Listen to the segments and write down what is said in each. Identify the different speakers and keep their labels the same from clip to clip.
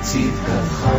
Speaker 1: 记得
Speaker 2: 好。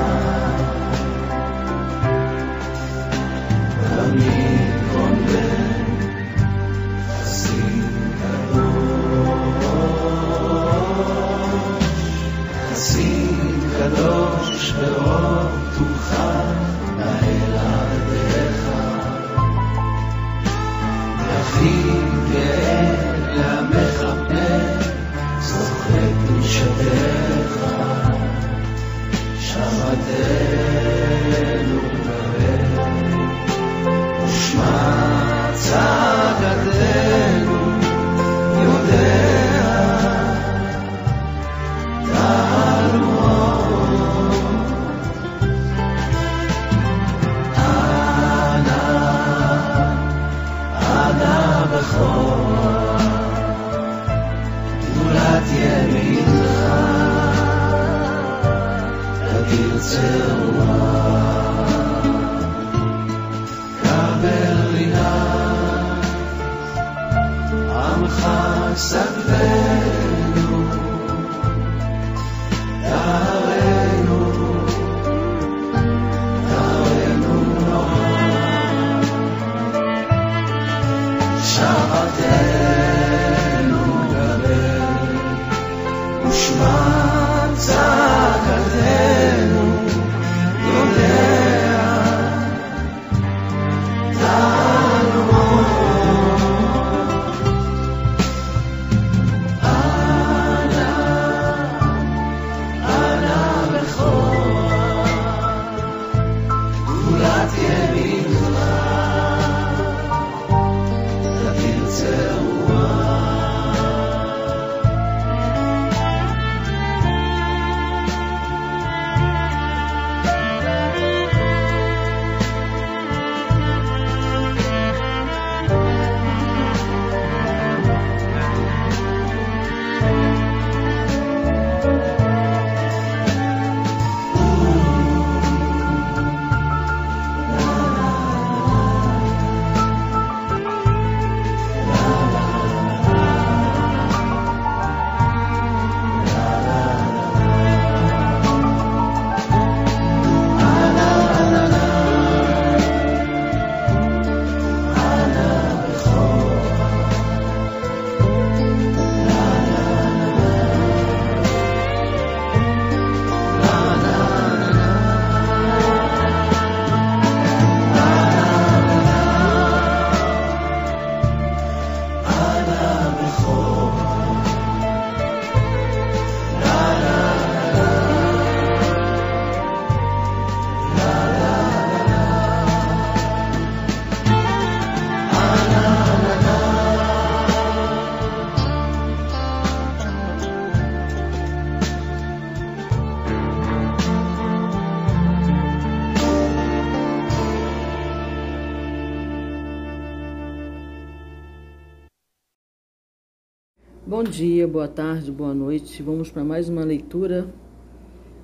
Speaker 2: Dia, boa tarde, boa noite. Vamos para mais uma leitura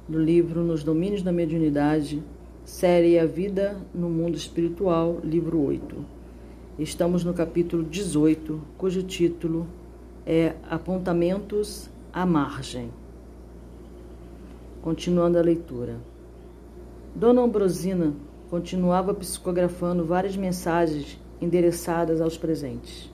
Speaker 2: do livro Nos Domínios da Mediunidade, série A Vida no Mundo Espiritual, livro 8. Estamos no capítulo 18, cujo título é Apontamentos à Margem. Continuando a leitura. Dona Ambrosina continuava psicografando várias mensagens endereçadas aos presentes.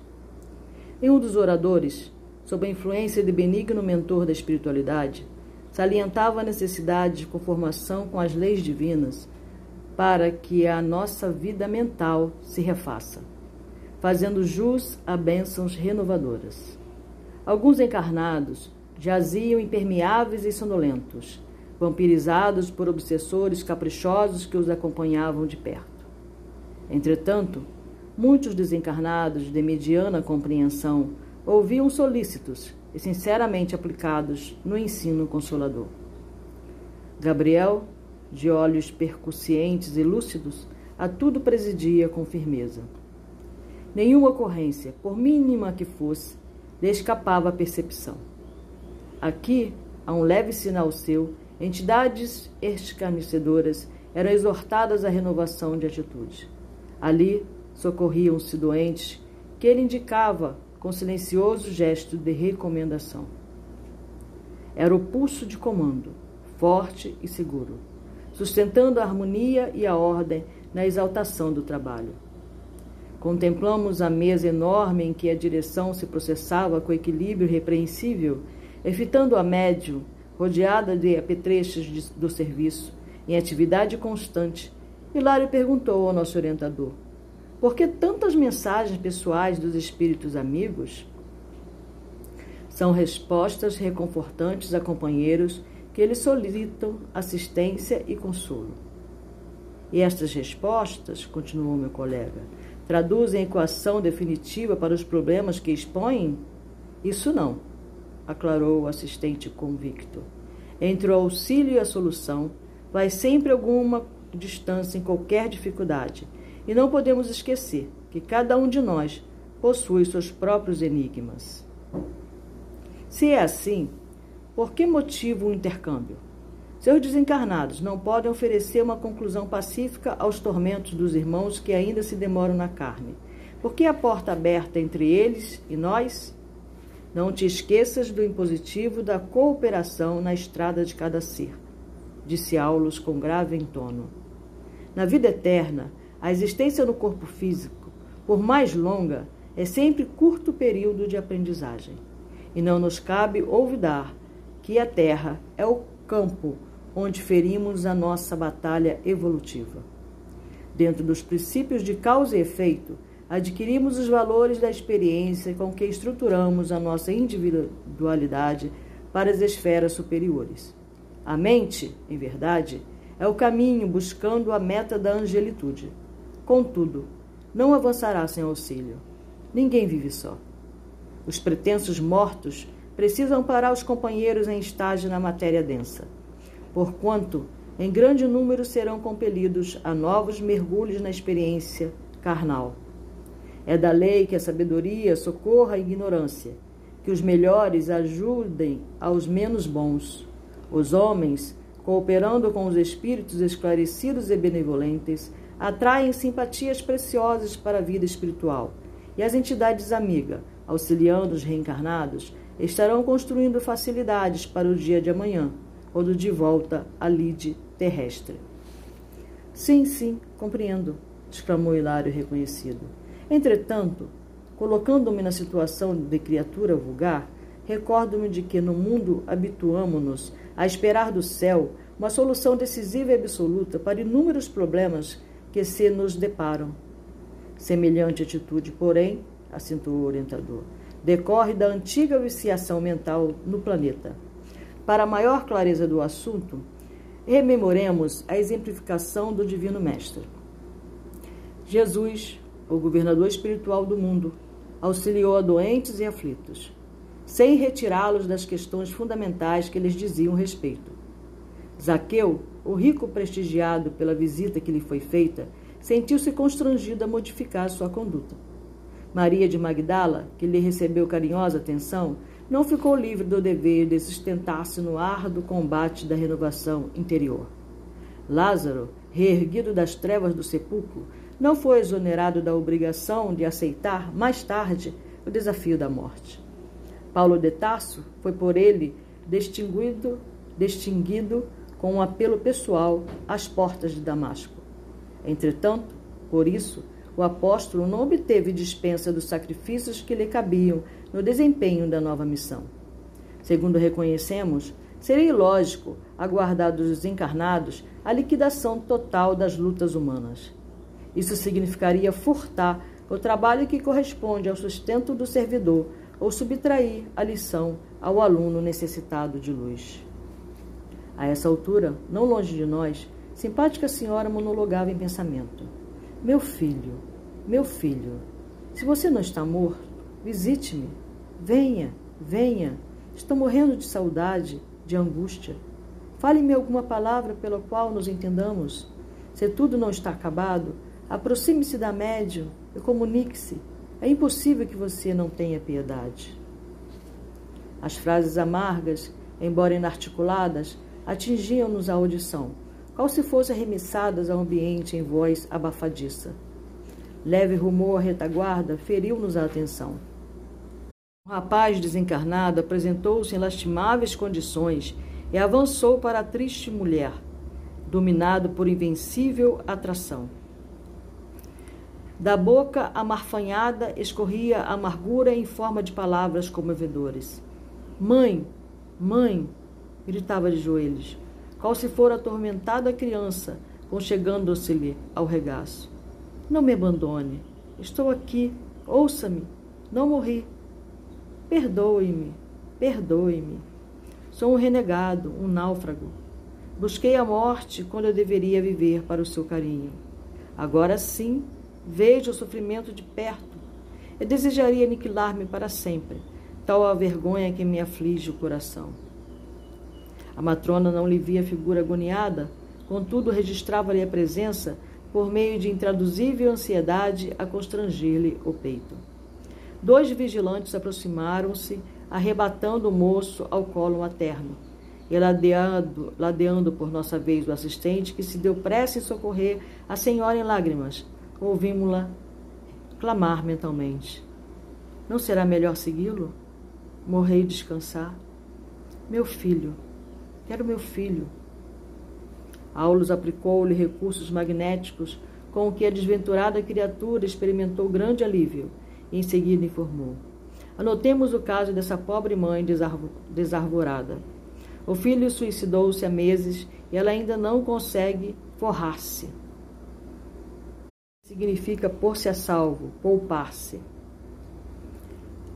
Speaker 2: Em um dos oradores, sob a influência de benigno mentor da espiritualidade, salientava a necessidade de conformação com as leis divinas
Speaker 3: para que a nossa vida mental se refaça, fazendo jus a bênçãos renovadoras. Alguns encarnados jaziam impermeáveis e sonolentos, vampirizados por obsessores caprichosos que os acompanhavam de perto. Entretanto, muitos desencarnados de mediana compreensão ouviam solícitos e sinceramente aplicados no ensino consolador. Gabriel, de olhos percussientes e lúcidos, a tudo presidia com firmeza. Nenhuma ocorrência, por mínima que fosse, lhe escapava à percepção. Aqui, a um leve sinal seu, entidades escarnecedoras eram exortadas à renovação de atitude. Ali, socorriam-se doentes que ele indicava com silencioso gesto de recomendação. Era o pulso de comando, forte e seguro, sustentando a harmonia e a ordem na exaltação do trabalho. Contemplamos a mesa enorme em que a direção se processava com equilíbrio repreensível, evitando a médio, rodeada de apetrechos de, do serviço, em atividade constante. Hilário perguntou ao nosso orientador: por que tantas mensagens pessoais dos espíritos amigos? São respostas reconfortantes a companheiros que lhes solicitam assistência e consolo. E estas respostas, continuou meu colega, traduzem a equação definitiva para os problemas que expõem? Isso não, aclarou o assistente convicto. Entre o auxílio e a solução, vai sempre alguma distância em qualquer dificuldade e não podemos esquecer que cada um de nós possui seus próprios enigmas. Se é assim, por que motivo o intercâmbio? Seus desencarnados não podem oferecer uma conclusão pacífica aos tormentos dos irmãos que ainda se demoram na carne. Por que a porta aberta entre eles e nós? Não te esqueças do impositivo da cooperação na estrada de cada ser, disse Aulos com grave entono. Na vida eterna, a existência no corpo físico, por mais longa, é sempre curto período de aprendizagem. E não nos cabe olvidar que a Terra é o campo onde ferimos a nossa batalha evolutiva. Dentro dos princípios de causa e efeito, adquirimos os valores da experiência com que estruturamos a nossa individualidade para as esferas superiores. A mente, em verdade, é o caminho buscando a meta da angelitude. Contudo, não avançará sem auxílio. Ninguém vive só. Os pretensos mortos precisam parar os companheiros em estágio na matéria densa, porquanto em grande número serão compelidos a novos mergulhos na experiência carnal. É da lei que a sabedoria socorra a ignorância, que os melhores ajudem aos menos bons. Os homens, cooperando com os espíritos esclarecidos e benevolentes, atraem simpatias preciosas para a vida espiritual. E as entidades amigas, auxiliando os reencarnados, estarão construindo facilidades para o dia de amanhã, quando de volta à lide terrestre. Sim, sim, compreendo, exclamou Hilário reconhecido. Entretanto, colocando-me na situação de criatura vulgar, recordo-me de que no mundo habituamo-nos a esperar do céu uma solução decisiva e absoluta para inúmeros problemas que se nos deparam. Semelhante atitude, porém, acentuou o orientador, decorre da antiga viciação mental no planeta. Para maior clareza do assunto, rememoremos a exemplificação do Divino Mestre. Jesus, o governador espiritual do mundo, auxiliou a doentes e aflitos, sem retirá-los das questões fundamentais que lhes diziam respeito. Zaqueu o rico, prestigiado pela visita que lhe foi feita, sentiu-se constrangido a modificar sua conduta. Maria de Magdala, que lhe recebeu carinhosa atenção, não ficou livre do dever de sustentar-se no árduo combate da renovação interior. Lázaro, reerguido das trevas do sepulcro, não foi exonerado da obrigação de aceitar, mais tarde, o desafio da morte. Paulo de Tarso foi por ele distinguido, distinguido com um apelo pessoal às portas de Damasco. Entretanto, por isso, o apóstolo não obteve dispensa dos sacrifícios que lhe cabiam no desempenho da nova missão. Segundo reconhecemos, seria ilógico aguardar dos desencarnados a liquidação total das lutas humanas. Isso significaria furtar o trabalho que corresponde ao sustento do servidor ou subtrair a lição ao aluno necessitado de luz. A essa altura, não longe de nós, simpática senhora monologava em pensamento: Meu filho, meu filho, se você não está morto, visite-me. Venha, venha. Estou morrendo de saudade, de angústia. Fale-me alguma palavra pela qual nos entendamos. Se tudo não está acabado, aproxime-se da médium e comunique-se. É impossível que você não tenha piedade. As frases amargas, embora inarticuladas, atingiam-nos a audição, qual se fossem arremessadas ao ambiente em voz abafadiça. Leve rumor à retaguarda feriu-nos a atenção. O rapaz desencarnado apresentou-se em lastimáveis condições e avançou para a triste mulher, dominado por invencível atração. Da boca amarfanhada escorria amargura em forma de palavras comovedores. Mãe, mãe, gritava de joelhos, qual se for atormentada criança, conchegando-se-lhe ao regaço. Não me abandone. Estou aqui. Ouça-me. Não morri. Perdoe-me. Perdoe-me. Sou um renegado, um náufrago. Busquei a morte quando eu deveria viver para o seu carinho. Agora sim, vejo o sofrimento de perto. Eu desejaria aniquilar-me para sempre, tal a vergonha que me aflige o coração. A matrona não lhe via figura agoniada, contudo registrava-lhe a presença por meio de intraduzível ansiedade a constranger-lhe o peito. Dois vigilantes aproximaram-se, arrebatando o moço ao colo materno, e ladeando, ladeando por nossa vez o assistente, que se deu pressa em socorrer a senhora em lágrimas, ouvimos-la clamar mentalmente. Não será melhor segui-lo? Morrer e descansar? Meu filho, quero meu filho. Aulus aplicou-lhe recursos magnéticos com que a desventurada criatura experimentou grande alívio e em seguida informou. Anotemos o caso dessa pobre mãe desarvorada. O filho suicidou-se há meses e ela ainda não consegue forrar-se. Significa pôr-se a salvo, poupar-se.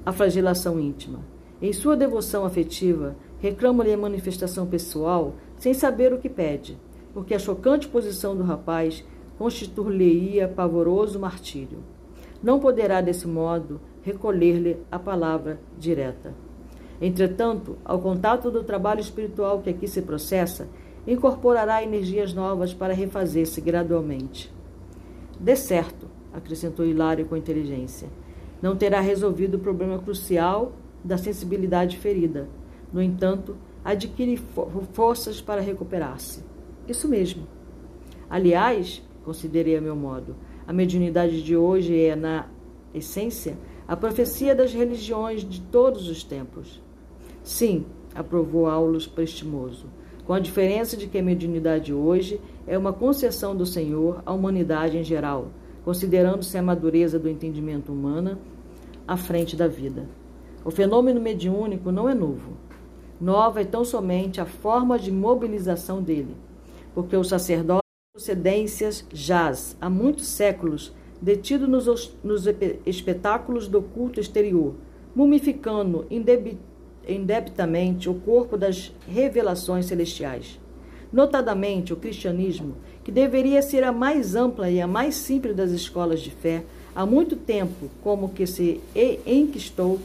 Speaker 3: A flagelação íntima. Em sua devoção afetiva, reclama-lhe a manifestação pessoal sem saber o que pede, porque a chocante posição do rapaz constituir-lhe-ia pavoroso martírio. Não poderá, desse modo, recolher-lhe a palavra direta. Entretanto, ao contato do trabalho espiritual que aqui se processa, incorporará energias novas para refazer-se gradualmente. De certo, acrescentou Hilário com inteligência, não terá resolvido o problema crucial da sensibilidade ferida. No entanto, adquire forças para recuperar-se. Isso mesmo. Aliás, considerei a meu modo, a mediunidade de hoje é, na essência, a profecia das religiões de todos os tempos. Sim, aprovou Aulus prestimoso, com a diferença de que a mediunidade hoje é uma concessão do Senhor à humanidade em geral, considerando-se a madureza do entendimento humano à frente da vida. O fenômeno mediúnico não é novo. Nova é tão somente a forma de mobilização dele, porque o sacerdote procedências jaz há muitos séculos detido nos, nos espetáculos do culto exterior, mumificando indebitamente o corpo das revelações celestiais. Notadamente, o cristianismo, que deveria ser a mais ampla e a mais simples das escolas de fé, há muito tempo como que se enquistou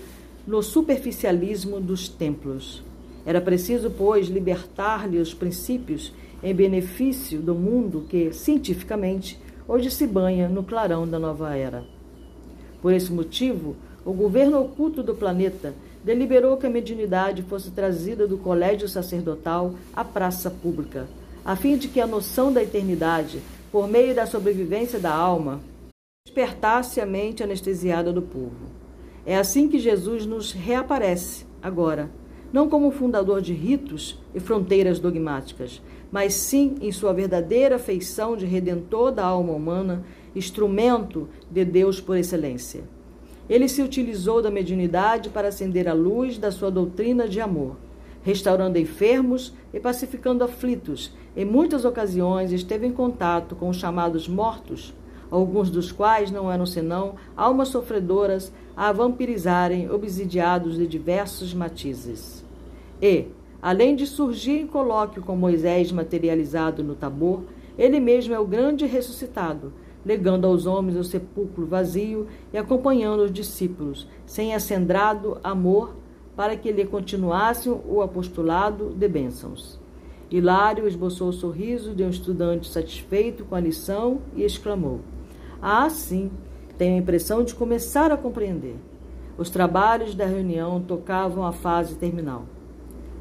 Speaker 3: no superficialismo dos templos. Era preciso, pois, libertar-lhe os princípios em benefício do mundo que, cientificamente, hoje se banha no clarão da nova era. Por esse motivo, o governo oculto do planeta deliberou que a mediunidade fosse trazida do colégio sacerdotal à praça pública, a fim de que a noção da eternidade, por meio da sobrevivência da alma, despertasse a mente anestesiada do povo. É assim que Jesus nos reaparece agora, não como fundador de ritos e fronteiras dogmáticas, mas sim em sua verdadeira feição de redentor da alma humana, instrumento de Deus por excelência. Ele se utilizou da mediunidade para acender a luz da sua doutrina de amor, restaurando enfermos e pacificando aflitos. Em muitas ocasiões esteve em contato com os chamados mortos, alguns dos quais não eram senão almas sofredoras a vampirizarem obsidiados de diversos matizes. E, além de surgir em colóquio com Moisés materializado no Tabor, ele mesmo é o grande ressuscitado, legando aos homens o sepulcro vazio e acompanhando os discípulos, sem acendrado amor, para que lhe continuassem o apostolado de bênçãos. Hilário esboçou o sorriso de um estudante satisfeito com a lição e exclamou: Ah, sim, tenho a impressão de começar a compreender. Os trabalhos da reunião tocavam a fase terminal.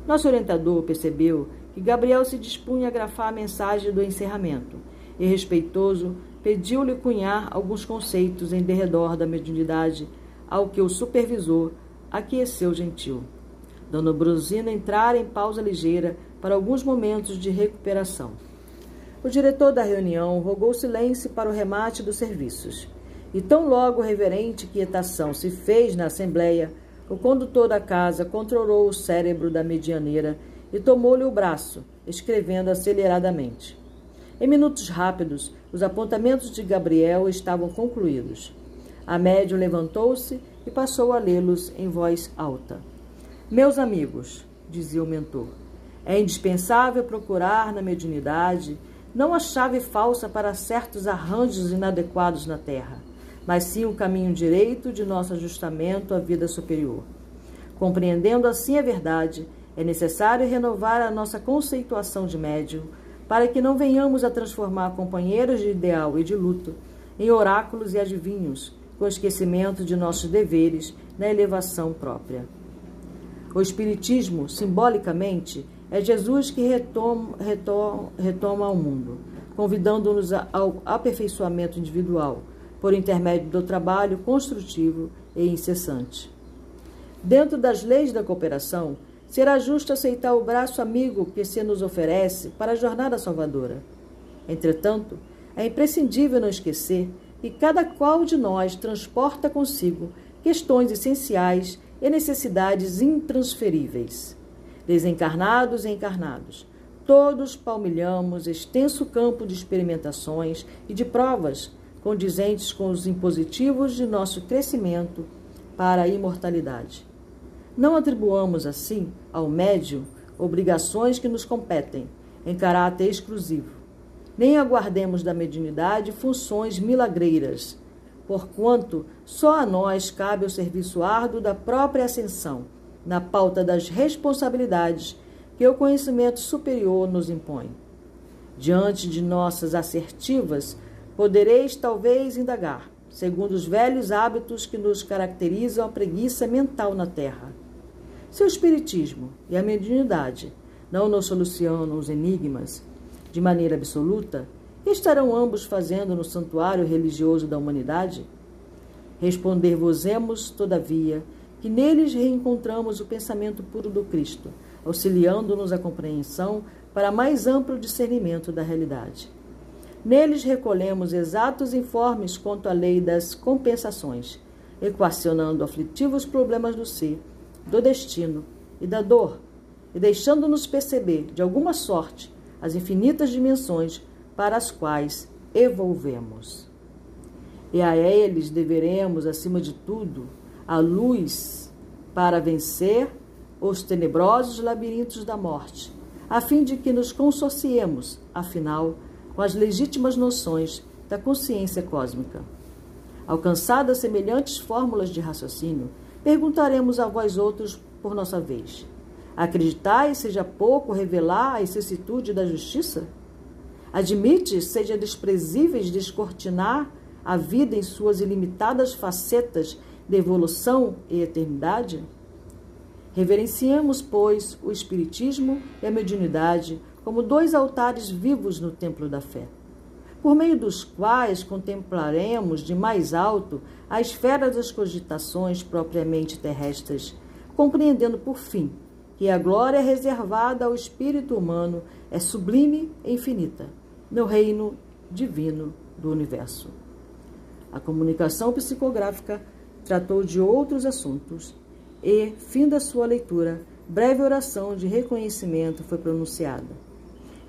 Speaker 3: Nosso orientador percebeu que Gabriel se dispunha a grafar a mensagem do encerramento e, respeitoso, pediu-lhe cunhar alguns conceitos em derredor da mediunidade, ao que o supervisor aqueceu gentil. Dona Brusina entrara em pausa ligeira para alguns momentos de recuperação. O diretor da reunião rogou silêncio para o remate dos serviços. E tão logo reverente quietação se fez na assembleia, o condutor da casa controlou o cérebro da medianeira e tomou-lhe o braço, escrevendo aceleradamente. Em minutos rápidos, os apontamentos de Gabriel estavam concluídos. A médium levantou-se e passou a lê-los em voz alta. Meus amigos, dizia o mentor, é indispensável procurar na mediunidade não a chave falsa para certos arranjos inadequados na terra, mas sim o caminho direito de nosso ajustamento à vida superior. Compreendendo assim a verdade, é necessário renovar a nossa conceituação de médium para que não venhamos a transformar companheiros de ideal e de luto em oráculos e adivinhos, com esquecimento de nossos deveres na elevação própria. O Espiritismo, simbolicamente, é Jesus que retoma, retoma, retoma ao mundo, convidando-nos ao aperfeiçoamento individual, por intermédio do trabalho construtivo e incessante. Dentro das leis da cooperação, será justo aceitar o braço amigo que se nos oferece para a jornada salvadora. Entretanto, é imprescindível não esquecer que cada qual de nós transporta consigo questões essenciais e necessidades intransferíveis. Desencarnados e encarnados, todos palmilhamos extenso campo de experimentações e de provas condizentes com os impositivos de nosso crescimento para a imortalidade. Não atribuamos, assim, ao médium obrigações que nos competem, em caráter exclusivo. Nem aguardemos da mediunidade funções milagreiras, porquanto só a nós cabe o serviço árduo da própria ascensão, na pauta das responsabilidades que o conhecimento superior nos impõe. Diante de nossas assertivas, podereis talvez indagar, segundo os velhos hábitos que nos caracterizam a preguiça mental na Terra. Se o Espiritismo e a mediunidade não nos solucionam os enigmas de maneira absoluta, estarão ambos fazendo no santuário religioso da humanidade? Responder-vos-emos, todavia, que neles reencontramos o pensamento puro do Cristo, auxiliando-nos a compreensão para mais amplo discernimento da realidade. Neles recolhemos exatos informes quanto à lei das compensações, equacionando aflitivos problemas do ser do destino e da dor, e deixando-nos perceber, de alguma sorte, as infinitas dimensões para as quais evolvemos. E a eles deveremos, acima de tudo, a luz para vencer os tenebrosos labirintos da morte, a fim de que nos consorciemos, afinal, com as legítimas noções da consciência cósmica. Alcançadas semelhantes fórmulas de raciocínio, perguntaremos a vós outros por nossa vez: Acreditais seja pouco revelar a excessitude da justiça? Admite seja desprezíveis descortinar a vida em suas ilimitadas facetas de evolução e eternidade? Reverenciemos, pois, o Espiritismo e a mediunidade como dois altares vivos no templo da fé por meio dos quais contemplaremos de mais alto a esfera das cogitações propriamente terrestres, compreendendo por fim que a glória reservada ao espírito humano é sublime e infinita no reino divino do universo. A comunicação psicográfica tratou de outros assuntos e, fim da sua leitura, breve oração de reconhecimento foi pronunciada.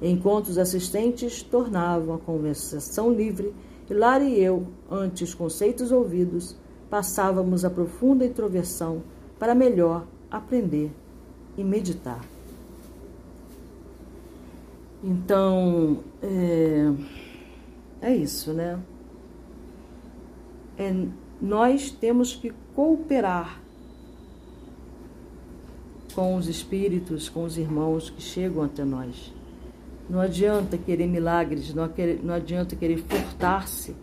Speaker 3: Enquanto os assistentes tornavam a conversação livre, Hilário e eu, ante os conceitos ouvidos, passávamos a profunda introversão para melhor aprender e meditar. Então, é, é isso, né? É, nós temos que cooperar com os espíritos, com os irmãos que chegam até nós. Não adianta querer milagres, não, não adianta querer furtar-se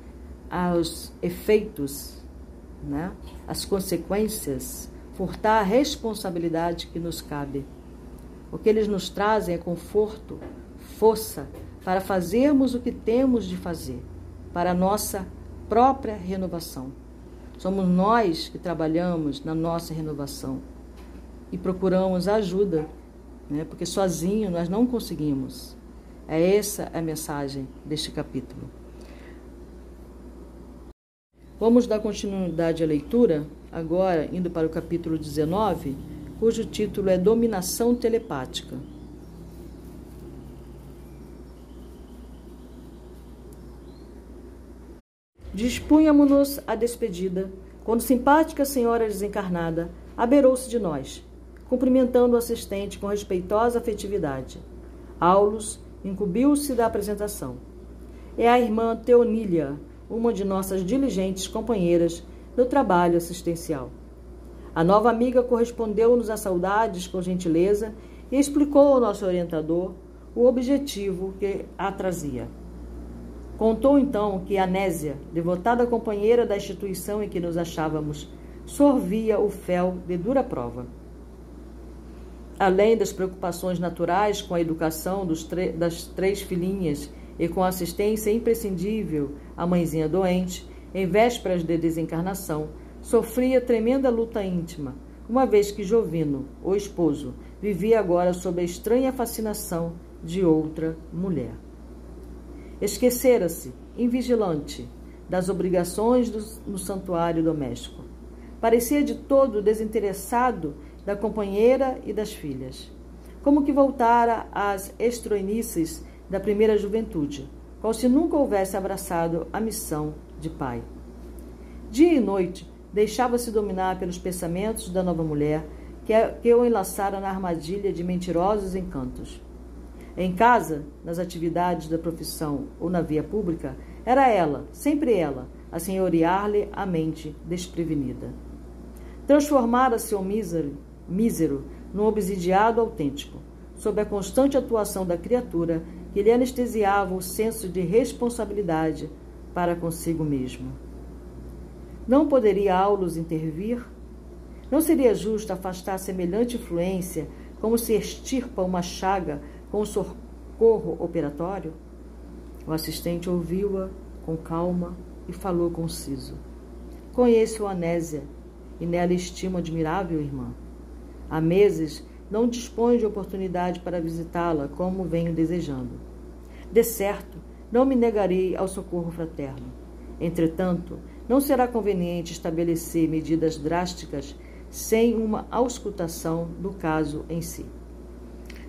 Speaker 3: aos efeitos, né? as consequências, furtar a responsabilidade que nos cabe. O que eles nos trazem é conforto, força para fazermos o que temos de fazer, para a nossa própria renovação. Somos nós que trabalhamos na nossa renovação e procuramos ajuda, né? porque sozinho nós não conseguimos. É essa a mensagem deste capítulo. Vamos dar continuidade à leitura, agora indo para o capítulo 19, cujo título é Dominação Telepática. Dispunhamos-nos à despedida, quando simpática senhora desencarnada aberou-se de nós, cumprimentando o assistente com respeitosa afetividade. Aulus incumbiu-se da apresentação. É a irmã Teonília, uma de nossas diligentes companheiras no trabalho assistencial. A nova amiga correspondeu-nos às saudades com gentileza e explicou ao nosso orientador o objetivo que a trazia. Contou então que Anésia, devotada companheira da instituição em que nos achávamos, sorvia o fel de dura prova. Além das preocupações naturais com a educação das três filhinhas e com a assistência imprescindível à mãezinha doente, em vésperas de desencarnação, sofria tremenda luta íntima, uma vez que Jovino, o esposo, vivia agora sob a estranha fascinação de outra mulher. Esquecera-se, invigilante, das obrigações do, no santuário doméstico. Parecia de todo desinteressado da companheira e das filhas. Como que voltara às estroinices da primeira juventude, qual se nunca houvesse abraçado a missão de pai. Dia e noite, deixava-se dominar pelos pensamentos da nova mulher que, que o enlaçara na armadilha de mentirosos encantos. Em casa, nas atividades da profissão ou na via pública, era ela, sempre ela, a senhorear-lhe a mente desprevenida. Transformara-se o mísero, mísero num obsidiado autêntico, sob a constante atuação da criatura que lhe anestesiava o senso de responsabilidade para consigo mesmo. Não poderia Aulus intervir? Não seria justo afastar semelhante influência como se extirpa uma chaga com socorro operatório? O assistente ouviu-a com calma e falou conciso. Conheço a Anésia e nela estimo admirável irmã. Há meses não dispõe de oportunidade para visitá-la como venho desejando. De certo, não me negarei ao socorro fraterno. Entretanto, não será conveniente estabelecer medidas drásticas sem uma auscultação do caso em si.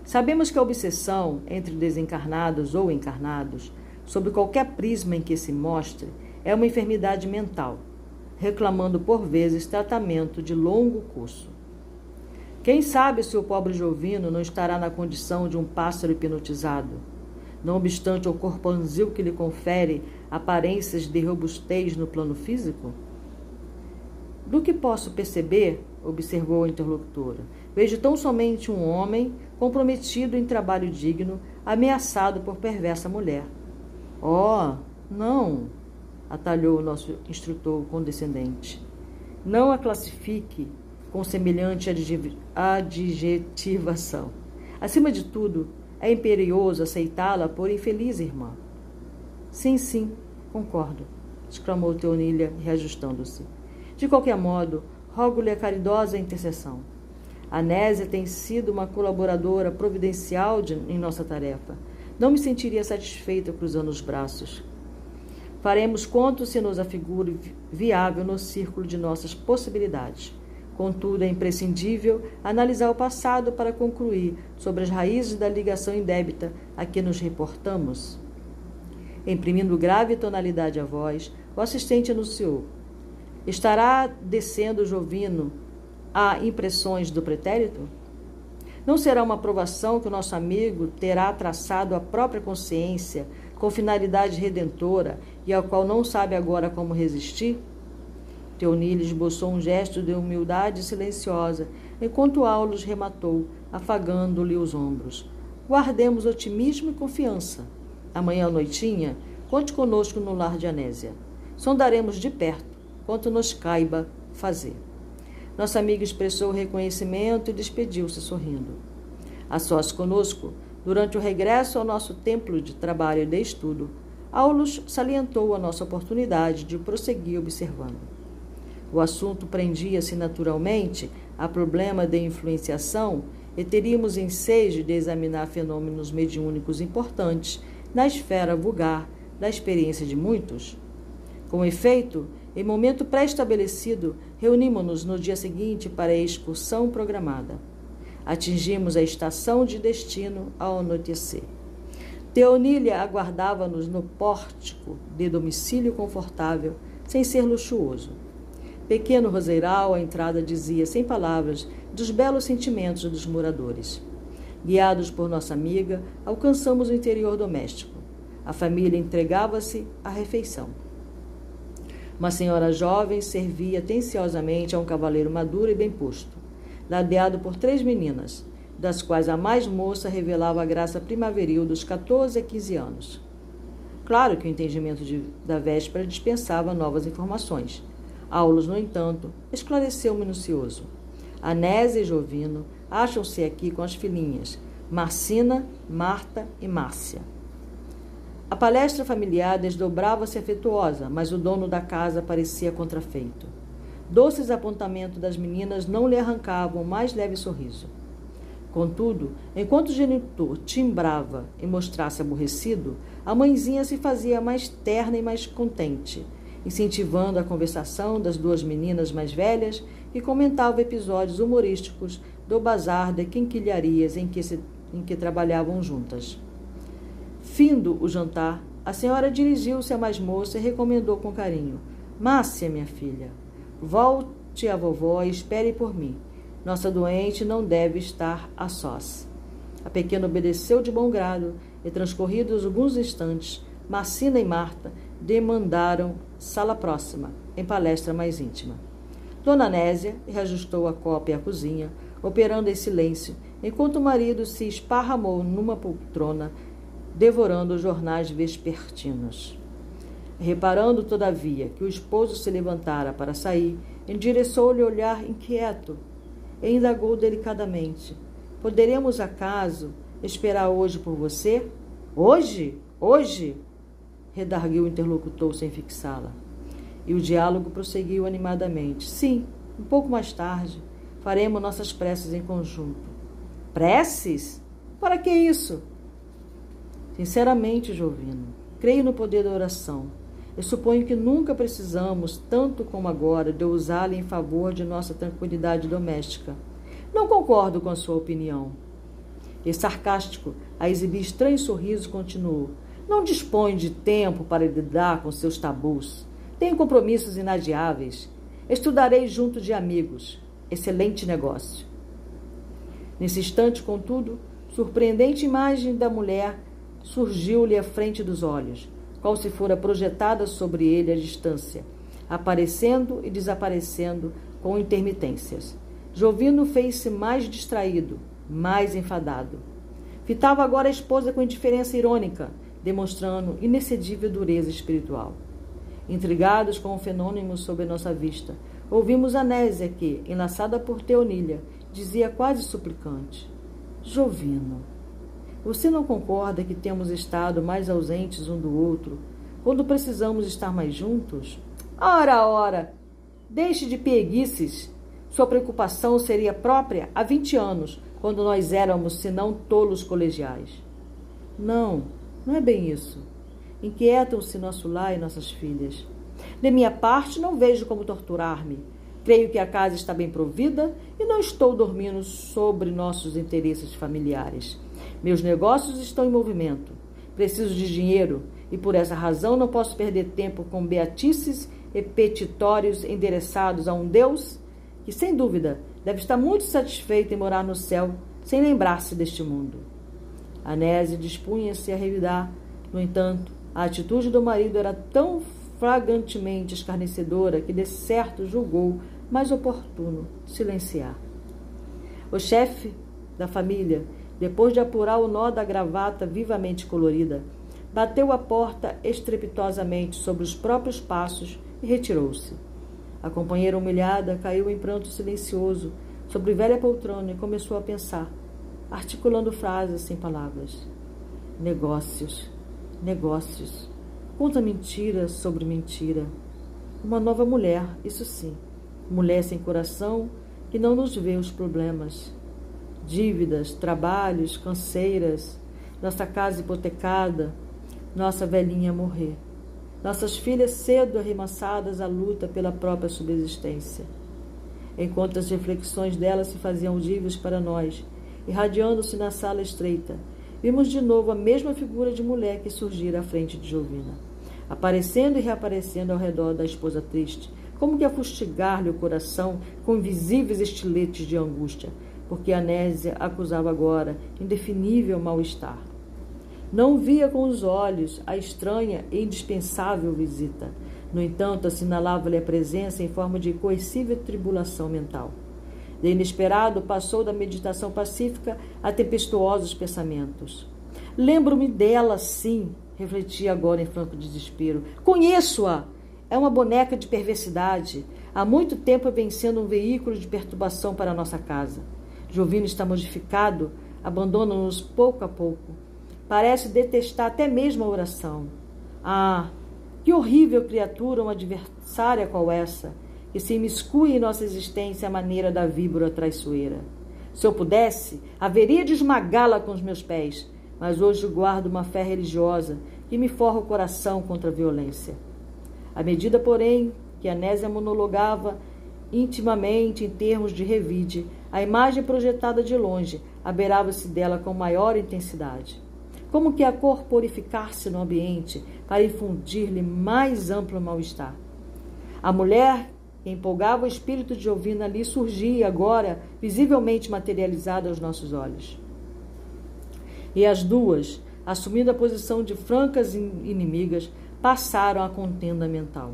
Speaker 3: Sabemos que a obsessão entre desencarnados ou encarnados, sob qualquer prisma em que se mostre, é uma enfermidade mental, reclamando por vezes tratamento de longo curso. Quem sabe se o pobre Jovino não estará na condição de um pássaro hipnotizado? Não obstante o corpanzil que lhe confere aparências de robustez no plano físico? Do que posso perceber, observou a interlocutora, vejo tão somente um homem comprometido em trabalho digno, ameaçado por perversa mulher. Oh, não, atalhou o nosso instrutor condescendente. Não a classifique com semelhante adjetivação. Acima de tudo, é imperioso aceitá-la por infeliz irmã. Sim, sim, concordo, exclamou Teonília, reajustando-se. De qualquer modo, rogo-lhe a caridosa intercessão. A Nésia tem sido uma colaboradora providencial de, em nossa tarefa. Não me sentiria satisfeita cruzando os braços. Faremos quanto se nos afigure viável no círculo de nossas possibilidades. Contudo, é imprescindível analisar o passado para concluir sobre as raízes da ligação indébita a que nos reportamos. Imprimindo grave tonalidade à voz, o assistente anunciou: Estará descendo Jovino a impressões do pretérito? Não será uma provação que o nosso amigo terá traçado a própria consciência com finalidade redentora e ao qual não sabe agora como resistir? Teonile esboçou um gesto de humildade silenciosa, enquanto Aulus rematou, afagando-lhe os ombros. Guardemos otimismo e confiança. Amanhã à noitinha, conte conosco no lar de Anésia. Sondaremos de perto quanto nos caiba fazer. Nossa amiga expressou reconhecimento e despediu-se sorrindo. A sós conosco, durante o regresso ao nosso templo de trabalho e de estudo, Aulus salientou a nossa oportunidade de prosseguir observando. O assunto prendia-se naturalmente a problema de influenciação e teríamos ensejo de examinar fenômenos mediúnicos importantes na esfera vulgar da experiência de muitos. Com efeito, em momento pré-estabelecido, reunimos-nos no dia seguinte para a excursão programada. Atingimos a estação de destino ao anoitecer. Teonília aguardava-nos no pórtico de domicílio confortável, sem ser luxuoso. Pequeno roseiral, a entrada dizia, sem palavras, dos belos sentimentos dos moradores. Guiados por nossa amiga, alcançamos o interior doméstico. A família entregava-se à refeição. Uma senhora jovem servia atenciosamente a um cavaleiro maduro e bem posto, ladeado por três meninas, das quais a mais moça revelava a graça primaveril dos 14 a 15 anos. Claro que o entendimento de, da véspera dispensava novas informações Aulos, no entanto, esclareceu minucioso. Anésia e Jovino acham-se aqui com as filhinhas Marcina, Marta e Márcia. A palestra familiar desdobrava-se afetuosa, mas o dono da casa parecia contrafeito. Doces apontamentos das meninas não lhe arrancavam o mais leve sorriso. Contudo, enquanto o genitor timbrava e mostrasse aborrecido, a mãezinha se fazia mais terna e mais contente incentivando a conversação das duas meninas mais velhas e comentava episódios humorísticos do bazar de quinquilharias em que, se, em que trabalhavam juntas. Findo o jantar, a senhora dirigiu-se à mais moça e recomendou com carinho: Márcia, minha filha, volte à vovó e espere por mim. Nossa doente não deve estar a sós. A pequena obedeceu de bom grado e, transcorridos alguns instantes, Marcina e Marta demandaram sala próxima, em palestra mais íntima. Dona Nésia reajustou a copa e a cozinha, operando em silêncio, enquanto o marido se esparramou numa poltrona, devorando os jornais vespertinos. Reparando, todavia, que o esposo se levantara para sair, endereçou-lhe o olhar inquieto e indagou delicadamente: Poderemos, acaso, esperar hoje por você? Hoje? Hoje? Redarguiu o interlocutor sem fixá-la. E o diálogo prosseguiu animadamente. Sim, um pouco mais tarde, faremos nossas preces em conjunto. Preces? Para que isso? Sinceramente, Jovino, creio no poder da oração. Eu suponho que nunca precisamos, tanto como agora, de usá-la em favor de nossa tranquilidade doméstica. Não concordo com a sua opinião. E sarcástico, a exibir estranho sorriso, continuou. Não dispõe de tempo para lidar com seus tabus. Tenho compromissos inadiáveis. Estudarei junto de amigos. Excelente negócio. Nesse instante, contudo, surpreendente imagem da mulher surgiu-lhe à frente dos olhos, qual se fora projetada sobre ele à distância, aparecendo e desaparecendo com intermitências. Jovino fez-se mais distraído, mais enfadado. Fitava agora a esposa com indiferença irônica, demonstrando inexcedível dureza espiritual. Intrigados com o fenômeno sob nossa vista, ouvimos Anésia que, enlaçada por Teonília, dizia quase suplicante: Jovino, você não concorda que temos estado mais ausentes um do outro quando precisamos estar mais juntos? Ora, ora! Deixe de pieguices. Sua preocupação seria própria há vinte anos, quando nós éramos, senão tolos colegiais. Não, não é bem isso. Inquietam-se nosso lar e nossas filhas. De minha parte, não vejo como torturar-me. Creio que a casa está bem provida e não estou dormindo sobre nossos interesses familiares. Meus negócios estão em movimento. Preciso de dinheiro e por essa razão não posso perder tempo com beatices e petitórios endereçados a um Deus que, sem dúvida, deve estar muito satisfeito em morar no céu sem lembrar-se deste mundo. Anésio dispunha-se a revidar. No entanto, a atitude do marido era tão flagrantemente escarnecedora que de certo julgou mais oportuno silenciar. O chefe da família, depois de apurar o nó da gravata vivamente colorida, bateu a porta estrepitosamente sobre os próprios passos e retirou-se. A companheira humilhada caiu em pranto silencioso sobre velha poltrona e começou a pensar, articulando frases sem palavras. Negócios, negócios. Conta mentira sobre mentira. Uma nova mulher, isso sim. Mulher sem coração que não nos vê os problemas. Dívidas, trabalhos, canseiras, nossa casa hipotecada, nossa velhinha morrer. Nossas filhas cedo arremassadas à luta pela própria subsistência. Enquanto as reflexões dela se faziam audíveis para nós, irradiando-se na sala estreita, vimos de novo a mesma figura de mulher que surgira à frente de Jovina aparecendo e reaparecendo ao redor da esposa triste, como que a fustigar-lhe o coração com invisíveis estiletes de angústia, porque Anésia acusava agora indefinível mal-estar. Não via com os olhos a estranha e indispensável visita. No entanto, assinalava-lhe a presença em forma de coercível tribulação mental. De inesperado, passou da meditação pacífica a tempestuosos pensamentos. Lembro-me dela, sim, refletia agora em franco desespero. Conheço-a! É uma boneca de perversidade. Há muito tempo vem sendo um veículo de perturbação para a nossa casa. Jovino está modificado, abandona-nos pouco a pouco. Parece detestar até mesmo a oração. Ah, que horrível criatura, uma adversária qual essa, que se imiscui em nossa existência à maneira da víbora traiçoeira. Se eu pudesse, haveria de esmagá-la com os meus pés mas hoje guardo uma fé religiosa que me forra o coração contra a violência. À medida, porém, que Anésia monologava intimamente em termos de revide, a imagem projetada de longe aberava-se dela com maior intensidade. Como que a corporificar-se no ambiente para infundir-lhe mais amplo mal-estar. A mulher empolgava o espírito de Jovina ali surgia agora, visivelmente materializada aos nossos olhos e as duas, assumindo a posição de francas inimigas, passaram a contenda mental.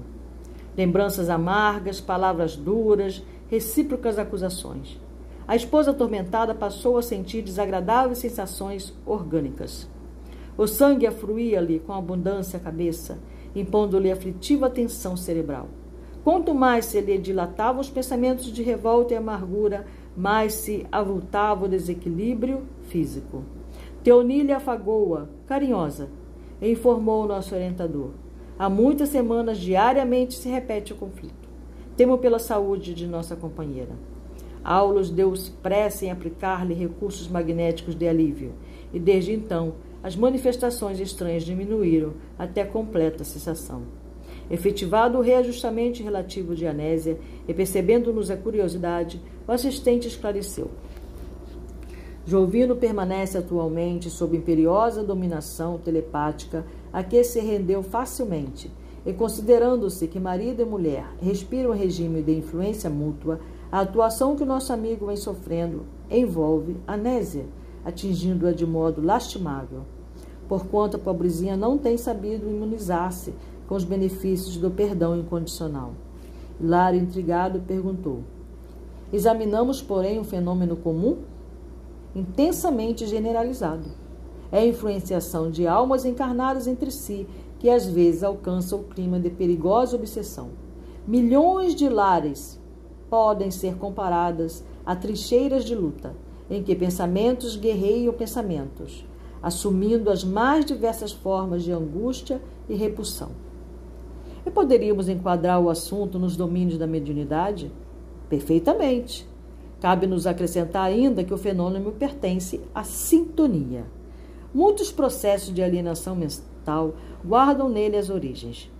Speaker 3: Lembranças amargas, palavras duras, recíprocas acusações. A esposa atormentada passou a sentir desagradáveis sensações orgânicas. O sangue afluía-lhe com abundância à cabeça, impondo-lhe aflitiva tensão cerebral. Quanto mais se lhe dilatavam os pensamentos de revolta e amargura, mais se avultava o desequilíbrio físico. Teonília afagou-a, carinhosa, informou o nosso orientador. Há muitas semanas, diariamente, se repete o conflito. Temo pela saúde de nossa companheira. Aulos deu-se pressa em aplicar-lhe recursos magnéticos de alívio, e desde então as manifestações estranhas diminuíram até completa cessação. Efetivado o reajustamento relativo de anésia e percebendo-nos a curiosidade, o assistente esclareceu. Jovino permanece atualmente sob imperiosa dominação telepática a que se rendeu facilmente, e considerando-se que marido e mulher respiram um regime de influência mútua, a atuação que o nosso amigo vem sofrendo envolve anésia, atingindo-a de modo lastimável. Porquanto a pobrezinha não tem sabido imunizar-se com os benefícios do perdão incondicional. Hilário, intrigado, perguntou: Examinamos, porém, um fenômeno comum? intensamente generalizado. É a influenciação de almas encarnadas entre si que às vezes alcança o clima de perigosa obsessão. Milhões de lares podem ser comparadas a trincheiras de luta, em que pensamentos guerreiam pensamentos, assumindo as mais diversas formas de angústia e repulsão. E poderíamos enquadrar o assunto nos domínios da mediunidade? Perfeitamente. Cabe-nos acrescentar ainda que o fenômeno pertence à sintonia. Muitos processos de alienação mental guardam nele as origens.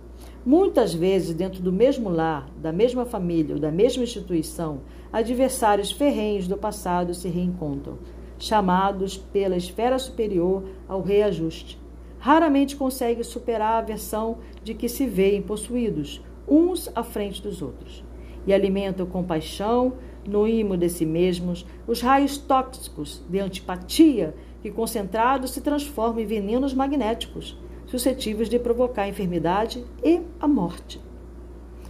Speaker 3: Muitas vezes, dentro do mesmo lar, da mesma família ou da mesma instituição, adversários ferrenhos do passado se reencontram, chamados pela esfera superior ao reajuste. Raramente conseguem superar a aversão de que se veem possuídos, uns à frente dos outros, e alimentam com paixão, no imo de si mesmos, os raios tóxicos de antipatia que, concentrados, se transformam em venenos magnéticos suscetíveis de provocar a enfermidade e a morte.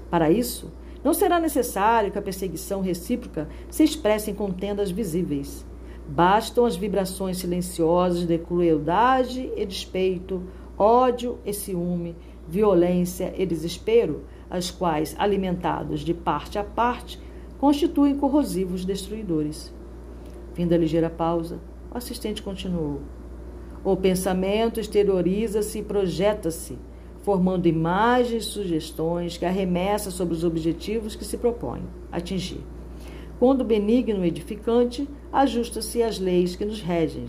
Speaker 3: Para isso, não será necessário que a perseguição recíproca se expresse em contendas visíveis. Bastam as vibrações silenciosas de crueldade e despeito, ódio e ciúme, violência e desespero, as quais, alimentados de parte a parte, constituem corrosivos destruidores. Fim da ligeira pausa, o assistente continuou. O pensamento exterioriza-se e projeta-se, formando imagens e sugestões que arremessa sobre os objetivos que se propõe atingir. Quando benigno e edificante, ajusta-se às leis que nos regem,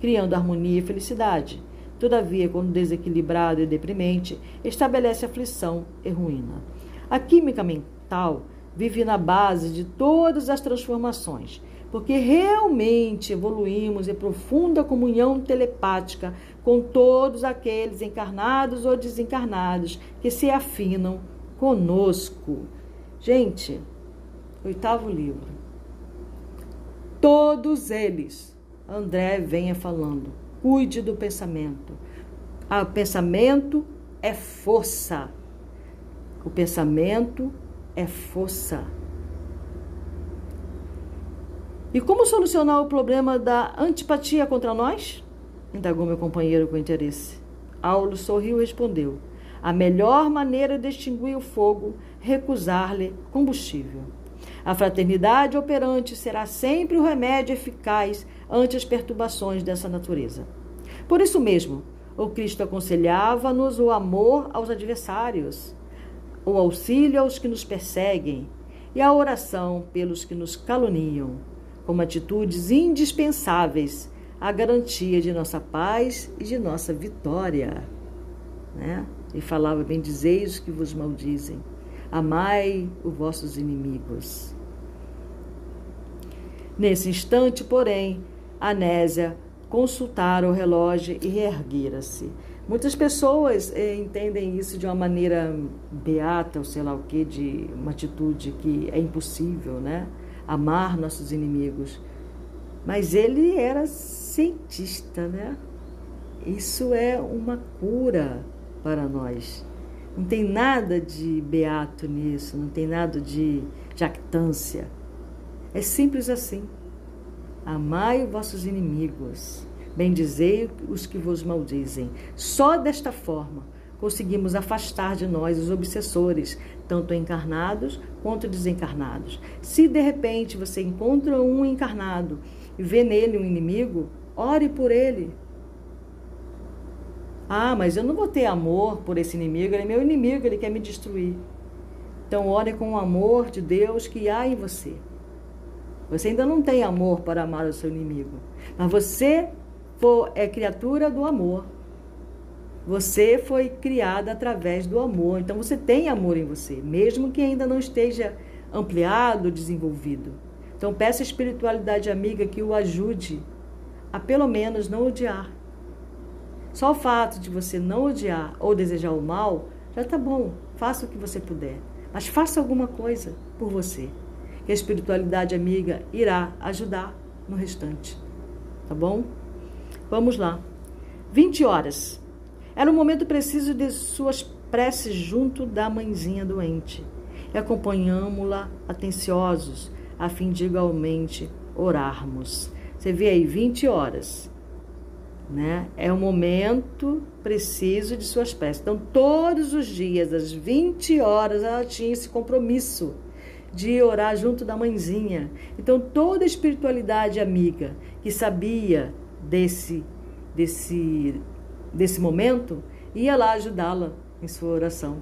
Speaker 3: criando harmonia e felicidade. Todavia, quando desequilibrado e deprimente, estabelece aflição e ruína. A química mental vive na base de todas as transformações porque realmente evoluímos em profunda comunhão telepática com todos aqueles encarnados ou desencarnados que se afinam conosco. Gente, oitavo livro. Todos eles, André venha falando, cuide do pensamento. O ah, pensamento é força. O pensamento é força. E como solucionar o problema da antipatia contra nós? indagou meu companheiro com interesse. Aulo sorriu e respondeu: A melhor maneira de extinguir o fogo, recusar-lhe combustível. A fraternidade operante será sempre o remédio eficaz ante as perturbações dessa natureza. Por isso mesmo, o Cristo aconselhava-nos o amor aos adversários, o auxílio aos que nos perseguem e a oração pelos que nos caluniam como atitudes indispensáveis à garantia de nossa paz e de nossa vitória. Né? E falava: Bendizei os que vos maldizem, amai os vossos inimigos. Nesse instante, porém, Anésia consultara o relógio e reerguera-se. Muitas pessoas eh, entendem isso de uma maneira beata, ou sei lá o que, de uma atitude que é impossível, né? amar nossos inimigos. Mas ele era cientista, né? Isso é uma cura para nós. Não tem nada de beato nisso, não tem nada de jactância. É simples assim. Amai os vossos inimigos, bendizei os que vos maldizem. Só desta forma conseguimos afastar de nós os obsessores, tanto encarnados quanto desencarnados. Se de repente você encontra um encarnado e vê nele um inimigo, ore por ele. Ah, mas eu não vou ter amor por esse inimigo, ele é meu inimigo, ele quer me destruir. Então, ore com o amor de Deus que há em você. Você ainda não tem amor para amar o seu inimigo, mas você é criatura do amor. Você foi criada através do amor, então você tem amor em você, mesmo que ainda não esteja ampliado, desenvolvido. Então peça a espiritualidade amiga que o ajude a pelo menos não odiar. Só o fato de você não odiar ou desejar o mal já está bom. Faça o que você puder, mas faça alguma coisa por você. Que a espiritualidade amiga irá ajudar no restante. Tá bom? Vamos lá. 20 horas. Era o momento preciso de suas preces junto da mãezinha doente. E acompanhamos-la atenciosos, a fim de igualmente orarmos. Você vê aí, 20 horas. Né? É o momento preciso de suas preces. Então, todos os dias, às 20 horas, ela tinha esse compromisso de orar junto da mãezinha. Então, toda espiritualidade amiga que sabia desse, desse desse momento, ia lá ajudá-la em sua oração.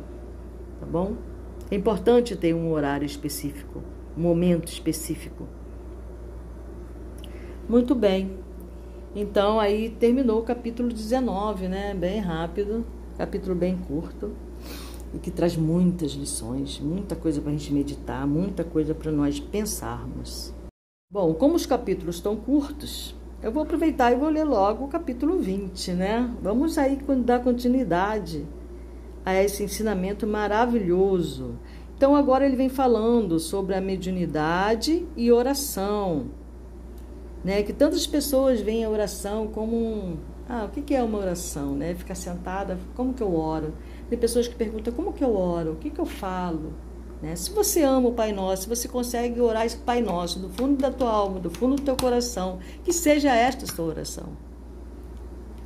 Speaker 3: Tá bom? É importante ter um horário específico, um momento específico. Muito bem. Então aí terminou o capítulo 19, né? Bem rápido, capítulo bem curto. E que traz muitas lições, muita coisa para a gente meditar, muita coisa para nós pensarmos. Bom, como os capítulos estão curtos, eu vou aproveitar e vou ler logo o capítulo 20, né? Vamos aí dar continuidade a esse ensinamento maravilhoso. Então, agora ele vem falando sobre a mediunidade e oração, né? Que tantas pessoas veem a oração como um. Ah, o que é uma oração, né? Ficar sentada, como que eu oro? Tem pessoas que perguntam como que eu oro, o que que eu falo? Né? Se você ama o Pai Nosso, se você consegue orar esse Pai Nosso do fundo da tua alma, do fundo do teu coração, que seja esta a sua oração.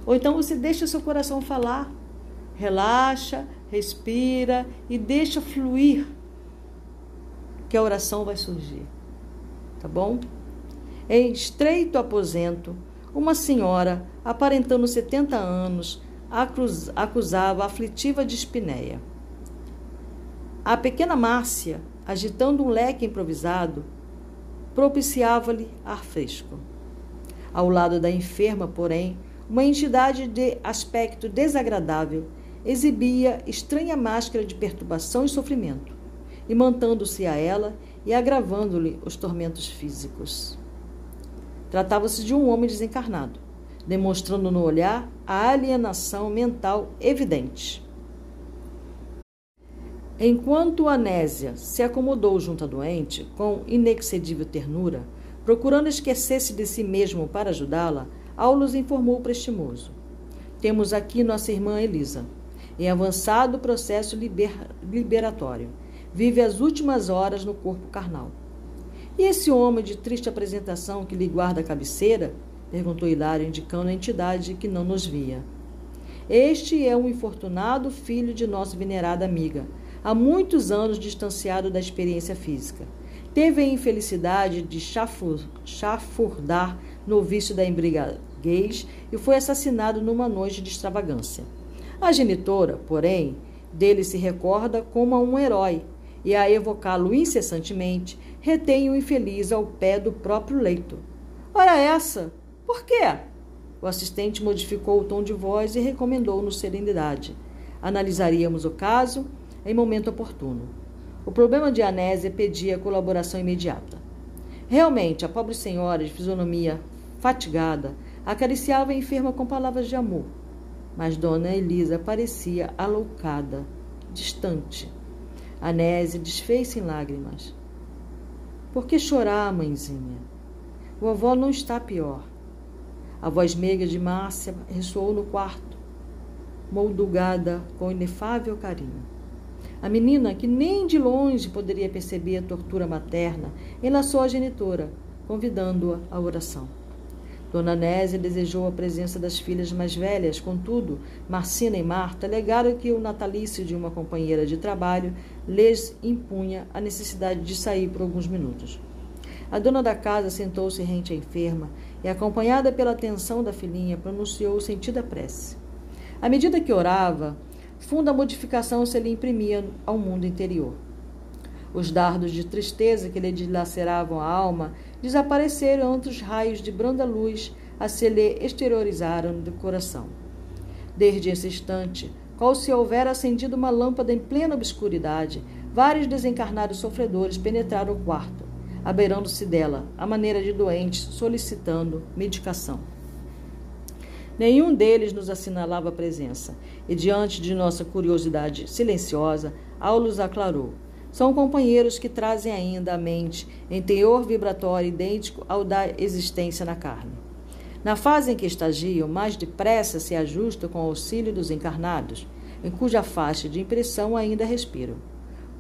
Speaker 3: Ou então você deixa o seu coração falar, relaxa, respira e deixa fluir, que a oração vai surgir. Tá bom? Em estreito aposento, uma senhora, aparentando 70 anos, acusava aflitiva de espinéia. A pequena Márcia, agitando um leque improvisado, propiciava-lhe ar fresco. Ao lado da enferma, porém, uma entidade de aspecto desagradável exibia estranha máscara de perturbação e sofrimento, imantando-se a ela e agravando-lhe os tormentos físicos. Tratava-se de um homem desencarnado, demonstrando no olhar a alienação mental evidente. Enquanto Anésia se acomodou junto à doente, com inexcedível ternura, procurando esquecer-se de si mesmo para ajudá-la, Aulus informou prestimoso. Temos aqui nossa irmã Elisa, em avançado processo liber liberatório. Vive as últimas horas no corpo carnal. E esse homem de triste apresentação que lhe guarda a cabeceira? Perguntou Hilário, indicando a entidade que não nos via. Este é um infortunado filho de nossa venerada amiga, há muitos anos distanciado da experiência física. Teve a infelicidade de chafurdar no vício da embriaguez e foi assassinado numa noite de extravagância. A genitora, porém, dele se recorda como a um herói e a evocá-lo incessantemente, retém o infeliz ao pé do próprio leito. Ora essa! Por quê? O assistente modificou o tom de voz e recomendou-nos serenidade. Analisaríamos o caso em momento oportuno. O problema de Anésia pedia colaboração imediata. Realmente, a pobre senhora, de fisionomia fatigada, acariciava a enferma com palavras de amor. Mas Dona Elisa parecia aloucada, distante. Anésia desfez-se em lágrimas. Por que chorar, mãezinha? Vovó não está pior. A voz meiga de Márcia ressoou no quarto, moldugada com inefável carinho. A menina, que nem de longe poderia perceber a tortura materna, enlaçou a genitora, convidando-a à oração. Dona Nésia desejou a presença das filhas mais velhas, contudo, Marcina e Marta alegaram que o natalício de uma companheira de trabalho lhes impunha a necessidade de sair por alguns minutos. A dona da casa sentou-se rente à enferma e, acompanhada pela atenção da filhinha, pronunciou sentida prece. À medida que orava, funda modificação se lhe imprimia ao mundo interior. Os dardos de tristeza que lhe dilaceravam a alma desapareceram entre os raios de branda luz a se lhe exteriorizaram do coração. Desde esse instante, qual se houver acendido uma lâmpada em plena obscuridade, vários desencarnados sofredores penetraram o quarto, abeirando-se dela, à maneira de doentes, solicitando medicação. Nenhum deles nos assinalava a presença, e diante de nossa curiosidade silenciosa, Aulus aclarou: são companheiros que trazem ainda a mente em teor vibratório idêntico ao da existência na carne. Na fase em que estagiam, mais depressa se ajustam com o auxílio dos encarnados, em cuja faixa de impressão ainda respiram.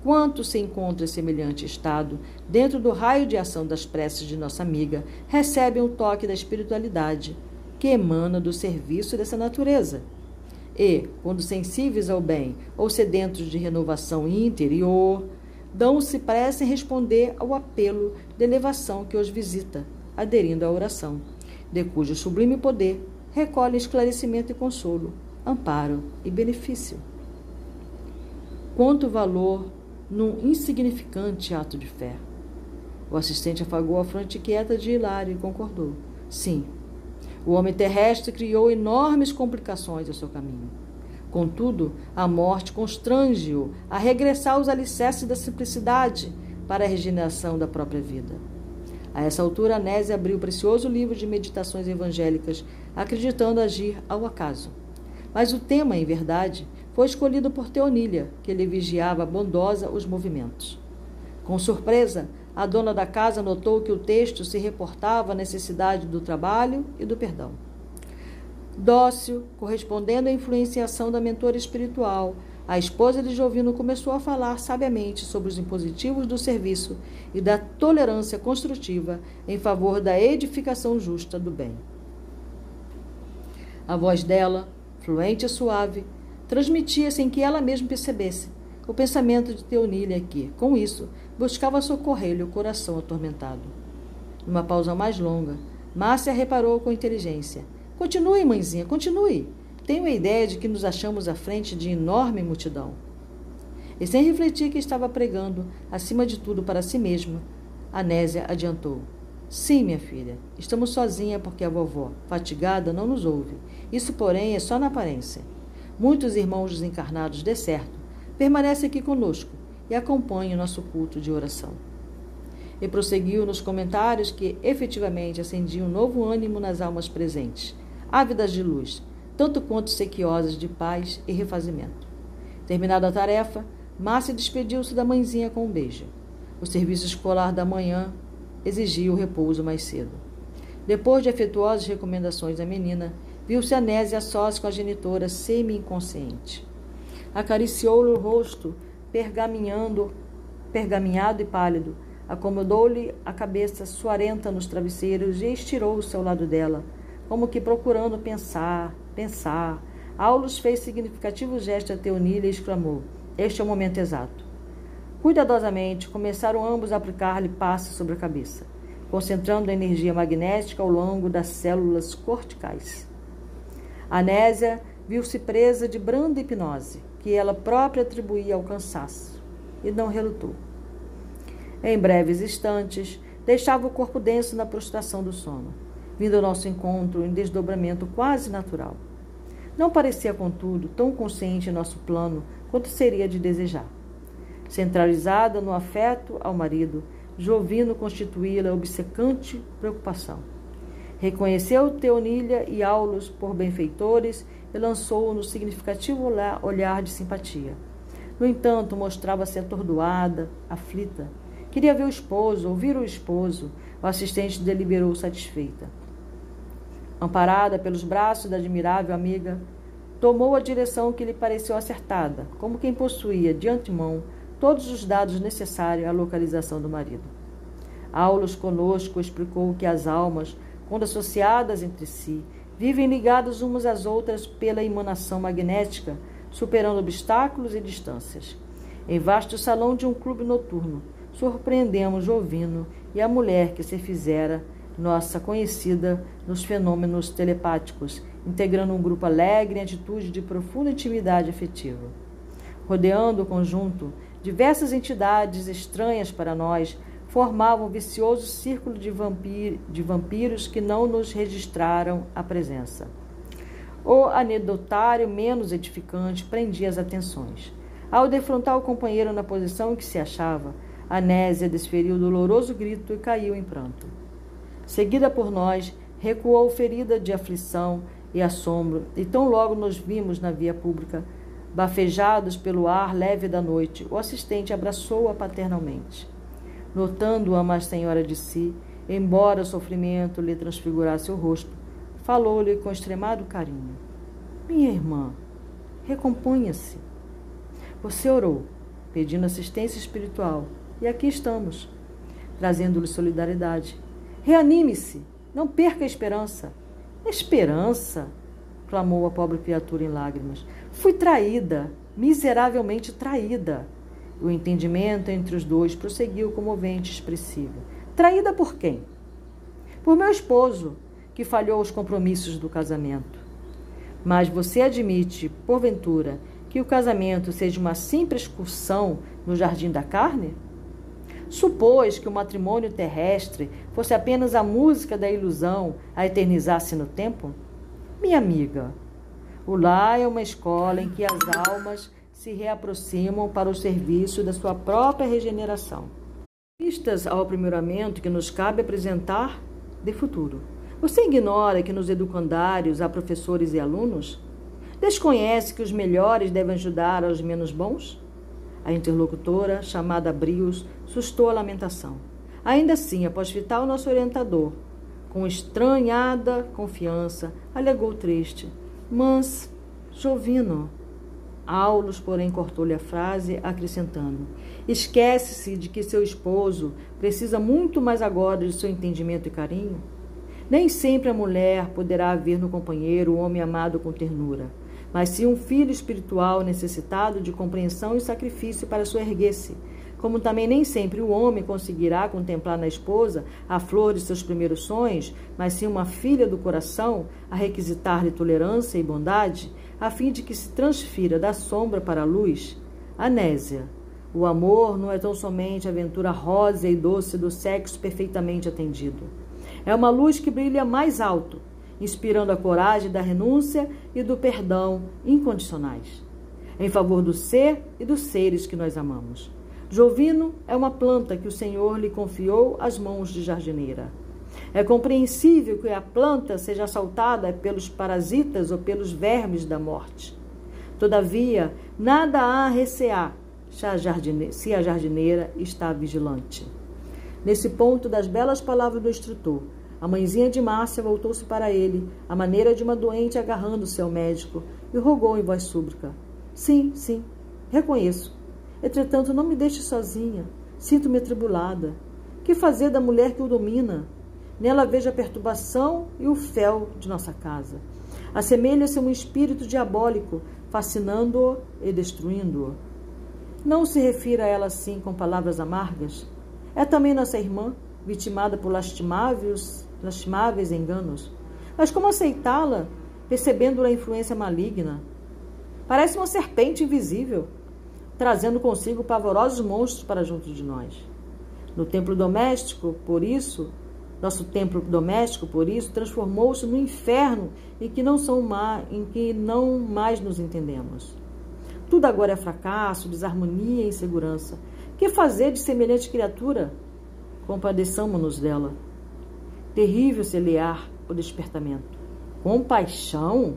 Speaker 3: Quanto se encontra em semelhante estado, dentro do raio de ação das preces de nossa amiga, recebem o toque da espiritualidade, que emana do serviço dessa natureza. E, quando sensíveis ao bem ou sedentos de renovação interior, dão-se pressa em responder ao apelo de elevação que os visita, aderindo à oração, de cujo sublime poder recolhe esclarecimento e consolo, amparo e benefício. Quanto valor num insignificante ato de fé. O assistente afagou a fronte quieta de Hilário e concordou. Sim, o homem terrestre criou enormes complicações ao seu caminho. Contudo, a morte constrange-o a regressar aos alicerces da simplicidade para a regeneração da própria vida. A essa altura, Anésio abriu o precioso livro de meditações evangélicas, acreditando agir ao acaso. Mas o tema, em verdade, foi escolhido por Teonília, que lhe vigiava bondosa os movimentos. Com surpresa, a dona da casa notou que o texto se reportava à necessidade do trabalho e do perdão. Dócil, correspondendo à influenciação da mentora espiritual, a esposa de Jovino começou a falar sabiamente sobre os impositivos do serviço e da tolerância construtiva em favor da edificação justa do bem. A voz dela, fluente e suave, transmitia sem que ela mesma percebesse o pensamento de Teonília que, com isso, buscava socorrer-lhe o coração atormentado. Numa pausa mais longa, Márcia reparou com inteligência. Continue, mãezinha, continue. Tenho a ideia de que nos achamos à frente de enorme multidão. E sem refletir que estava pregando, acima de tudo para si mesma, Anésia adiantou. Sim, minha filha, estamos sozinha porque a vovó, fatigada, não nos ouve. Isso, porém, é só na aparência. Muitos irmãos desencarnados, de certo, permanecem aqui conosco e acompanhem o nosso culto de oração. E prosseguiu nos comentários que efetivamente acendiam um novo ânimo nas almas presentes, ávidas de luz, tanto quanto sequiosas de paz e refazimento. Terminada a tarefa, Márcia despediu-se da mãezinha com um beijo. O serviço escolar da manhã exigia o repouso mais cedo. Depois de afetuosas recomendações à menina, Viu-se Anésia sós com a genitora semi-inconsciente. Acariciou-lhe o rosto, pergaminhando, pergaminhado e pálido. Acomodou-lhe a cabeça suarenta nos travesseiros e estirou-se ao lado dela, como que procurando pensar, pensar. Aulus fez significativo gesto a Teonília e exclamou: Este é o momento exato. Cuidadosamente, começaram ambos a aplicar-lhe passos sobre a cabeça, concentrando a energia magnética ao longo das células corticais. Anésia viu-se presa de branda hipnose, que ela própria atribuía ao cansaço, e não relutou. Em breves instantes, deixava o corpo denso na prostração do sono, vindo ao nosso encontro em desdobramento quase natural. Não parecia, contudo, tão consciente em nosso plano quanto seria de desejar. Centralizada no afeto ao marido, Jovino constituía-lhe obcecante preocupação. Reconheceu Teonília e Aulus por benfeitores e lançou-o no significativo olhar de simpatia. No entanto, mostrava-se atordoada, aflita. Queria ver o esposo, ouvir o esposo. O assistente deliberou satisfeita. Amparada pelos braços da admirável amiga, tomou a direção que lhe pareceu acertada, como quem possuía de antemão todos os dados necessários à localização do marido. Aulus conosco explicou que as almas quando associadas entre si, vivem ligadas umas às outras pela emanação magnética, superando obstáculos e distâncias. Em vasto salão de um clube noturno, surpreendemos Jovino e a mulher que se fizera nossa conhecida nos fenômenos telepáticos, integrando um grupo alegre em atitude de profunda intimidade afetiva. Rodeando o conjunto, diversas entidades estranhas para nós formavam um vicioso círculo de, vampir, de vampiros que não nos registraram a presença. O anedotário menos edificante prendia as atenções. Ao defrontar o companheiro na posição em que se achava, Anésia desferiu doloroso grito e caiu em pranto. Seguida por nós, recuou ferida de aflição e assombro, e tão logo nos vimos na via pública, bafejados pelo ar leve da noite, o assistente abraçou-a paternalmente notando-a mais senhora de si, embora o sofrimento lhe transfigurasse o rosto, falou-lhe com extremado carinho: Minha irmã, recomponha-se. Você orou, pedindo assistência espiritual, e aqui estamos, trazendo-lhe solidariedade. Reanime-se, não perca a esperança. Esperança? clamou a pobre criatura em lágrimas. Fui traída, miseravelmente traída. O entendimento entre os dois prosseguiu comovente e expressivo. Traída por quem? Por meu esposo, que falhou os compromissos do casamento. Mas você admite, porventura, que o casamento seja uma simples excursão no jardim da carne? Supôs que o matrimônio terrestre fosse apenas a música da ilusão a eternizar-se no tempo? Minha amiga, O lar é uma escola em que as almas se reaproximam para o serviço da sua própria regeneração. Vistas ao aprimoramento que nos cabe apresentar de futuro. Você ignora que nos educandários há professores e alunos? Desconhece que os melhores devem ajudar aos menos bons? A interlocutora, chamada Brios, sustou a lamentação. Ainda assim, após fitar o nosso orientador, com estranhada confiança, alegou triste. Mas, Jovino. Aulus, porém, cortou-lhe a frase, acrescentando: Esquece-se de que seu esposo precisa muito mais agora de seu entendimento e carinho. Nem sempre a mulher poderá ver no companheiro o homem amado com ternura, mas sim um filho espiritual necessitado de compreensão e sacrifício para sua erguer-se como também nem sempre o homem conseguirá contemplar na esposa a flor de seus primeiros sonhos, mas sim uma filha do coração a requisitar-lhe tolerância e bondade, a fim de que se transfira da sombra para a luz. Anésia. O amor não é tão somente a aventura rosa e doce do sexo perfeitamente atendido. É uma luz que brilha mais alto, inspirando a coragem da renúncia e do perdão incondicionais, em favor do ser e dos seres que nós amamos. Jovino é uma planta que o Senhor lhe confiou às mãos de jardineira. É compreensível que a planta seja assaltada pelos parasitas ou pelos vermes da morte. Todavia, nada há a recear se a jardineira está vigilante. Nesse ponto das belas palavras do instrutor, a mãezinha de Márcia voltou-se para ele, à maneira de uma doente agarrando-se ao médico, e rogou em voz súbrica: Sim, sim, reconheço. Entretanto, não me deixe sozinha. Sinto-me atribulada. Que fazer da mulher que o domina? Nela vejo a perturbação e o fel de nossa casa. Assemelha-se a um espírito diabólico, fascinando-o e destruindo-o. Não se refira a ela assim com palavras amargas. É também nossa irmã, vitimada por lastimáveis, lastimáveis enganos. Mas como aceitá-la, percebendo a influência maligna? Parece uma serpente invisível trazendo consigo pavorosos monstros para junto de nós. No templo doméstico, por isso, nosso templo doméstico, por isso, transformou-se no inferno em que não são má, em que não mais nos entendemos. Tudo agora é fracasso, desarmonia e insegurança. Que fazer de semelhante criatura? Compadeçamos-nos dela. Terrível celear o despertamento. Compaixão?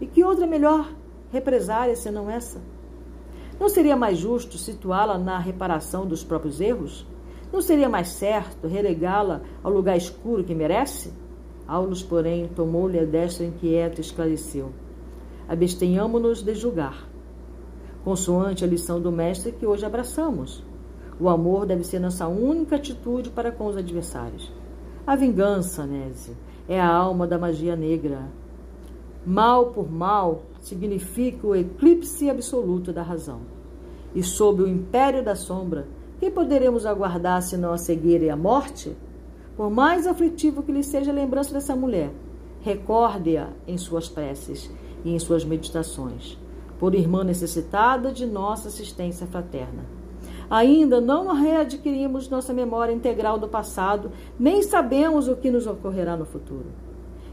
Speaker 3: E que outra melhor represária senão essa? Não seria mais justo situá-la na reparação dos próprios erros? Não seria mais certo relegá-la ao lugar escuro que merece? Aulus, porém, tomou-lhe a destra inquieta e esclareceu: Abstenhamo-nos de julgar, consoante a lição do mestre que hoje abraçamos. O amor deve ser nossa única atitude para com os adversários. A vingança, Nézia, é a alma da magia negra. Mal por mal significa o eclipse absoluto da razão. E sob o império da sombra, que poderemos aguardar senão a cegueira e a morte? Por mais aflitivo que lhe seja a lembrança dessa mulher, recorde-a em suas preces e em suas meditações, por irmã necessitada de nossa assistência fraterna. Ainda não readquirimos nossa memória integral do passado, nem sabemos o que nos ocorrerá no futuro.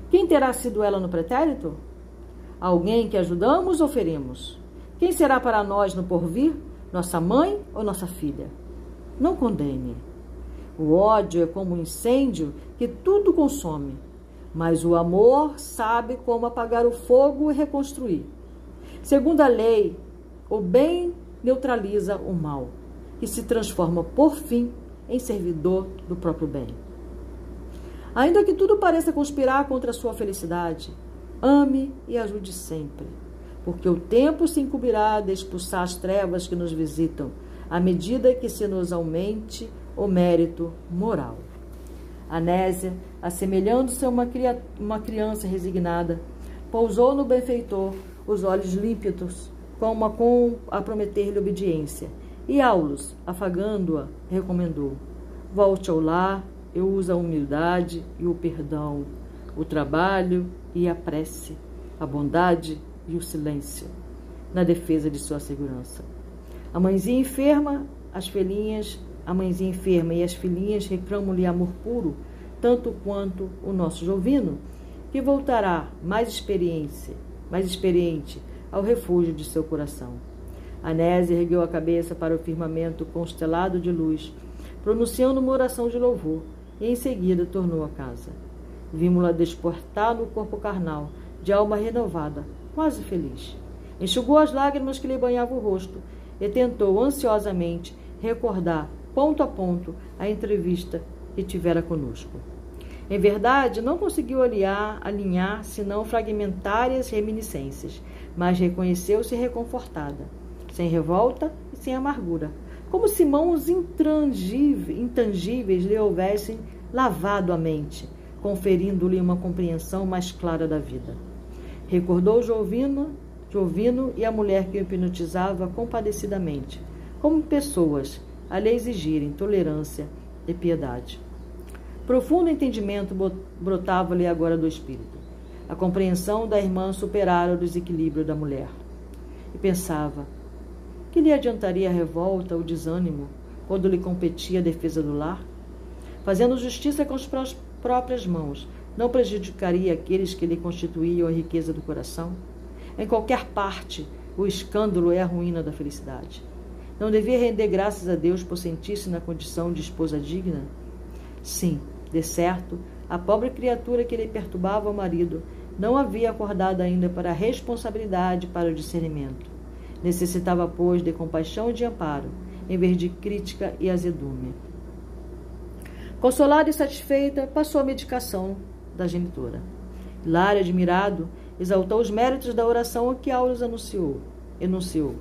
Speaker 3: Quem terá sido ela no pretérito? Alguém que ajudamos ou ferimos? Quem será para nós no porvir? Nossa mãe ou nossa filha? Não condene. O ódio é como um incêndio que tudo consome, mas o amor sabe como apagar o fogo e reconstruir. Segundo a lei, o bem neutraliza o mal, que se transforma por fim em servidor do próprio bem. Ainda que tudo pareça conspirar contra a sua felicidade, Ame e ajude sempre, porque o tempo se incumbirá de expulsar as trevas que nos visitam, à medida que se nos aumente o mérito moral. Anésia, assemelhando-se a uma, uma criança resignada, pousou no benfeitor os olhos límpidos, como a, com a prometer-lhe obediência. E Aulus, afagando-a, recomendou: Volte ao lar e use a humildade e o perdão, o trabalho e a prece, a bondade e o silêncio, na defesa de sua segurança. A mãezinha enferma, as filhinhas, a mãezinha enferma e as filhinhas reclamam-lhe amor puro, tanto quanto o nosso Jovino, que voltará mais experiência, mais experiente, ao refúgio de seu coração. Anésio ergueu a cabeça para o firmamento constelado de luz, pronunciando uma oração de louvor, e em seguida tornou a casa. Vimos-la desportar no corpo carnal, de alma renovada, quase feliz. Enxugou as lágrimas que lhe banhavam o rosto e tentou ansiosamente recordar, ponto a ponto, a entrevista que tivera conosco. Em verdade, não conseguiu aliar, alinhar senão fragmentárias reminiscências, mas reconheceu-se reconfortada, sem revolta e sem amargura, como se mãos intangíveis lhe houvessem lavado a mente, conferindo-lhe uma compreensão mais clara da vida. Recordou Jovino, Jovino e a mulher que o hipnotizava compadecidamente, como pessoas a lhe exigirem tolerância e piedade. Profundo entendimento brotava-lhe agora do espírito. A compreensão da irmã superara o desequilíbrio da mulher. E pensava: que lhe adiantaria a revolta, o desânimo, quando lhe competia a defesa do lar? Fazendo justiça com as próprias mãos, não prejudicaria aqueles que lhe constituíam a riqueza do coração? Em qualquer parte, o escândalo é a ruína da felicidade. Não devia render graças a Deus por sentir-se na condição de esposa digna? Sim, de certo, a pobre criatura que lhe perturbava o marido não havia acordado ainda para a responsabilidade para o discernimento. Necessitava, pois, de compaixão e de amparo, em vez de crítica e azedume. Consolada e satisfeita, passou a medicação da genitora. Hilário, admirado, exaltou os méritos da oração que Aulus anunciou, enunciou.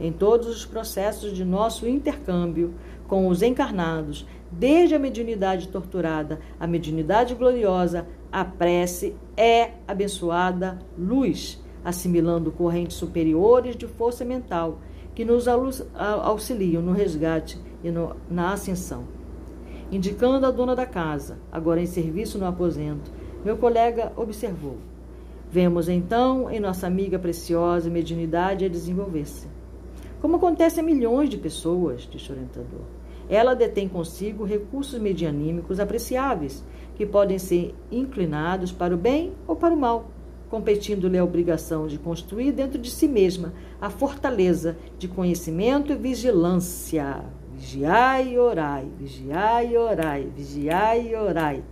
Speaker 3: Em todos os processos de nosso intercâmbio com os encarnados, Desde a mediunidade torturada à mediunidade gloriosa, a prece é abençoada luz, assimilando correntes superiores de força mental que nos auxiliam no resgate e no, na ascensão. Indicando a dona da casa, agora em serviço no aposento, meu colega observou. Vemos então em nossa amiga preciosa mediunidade a desenvolver-se. Como acontece a milhões de pessoas, disse o orientador. Ela detém consigo recursos medianímicos apreciáveis, que podem ser inclinados para o bem ou para o mal, competindo-lhe a obrigação de construir dentro de si mesma a fortaleza de conhecimento e vigilância. Vigiai e orai, vigiai e orai, vigiai e orai,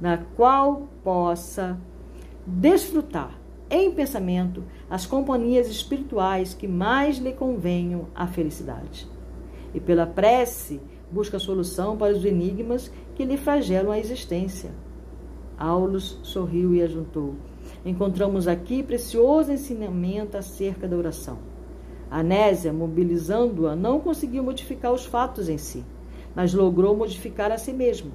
Speaker 3: na qual possa desfrutar em pensamento as companhias espirituais que mais lhe convenham à felicidade. E pela prece, busca solução para os enigmas que lhe flagelam a existência. Aulus sorriu e ajuntou. Encontramos aqui precioso ensinamento acerca da oração. Anésia, mobilizando-a, não conseguiu modificar os fatos em si, mas logrou modificar a si mesmo.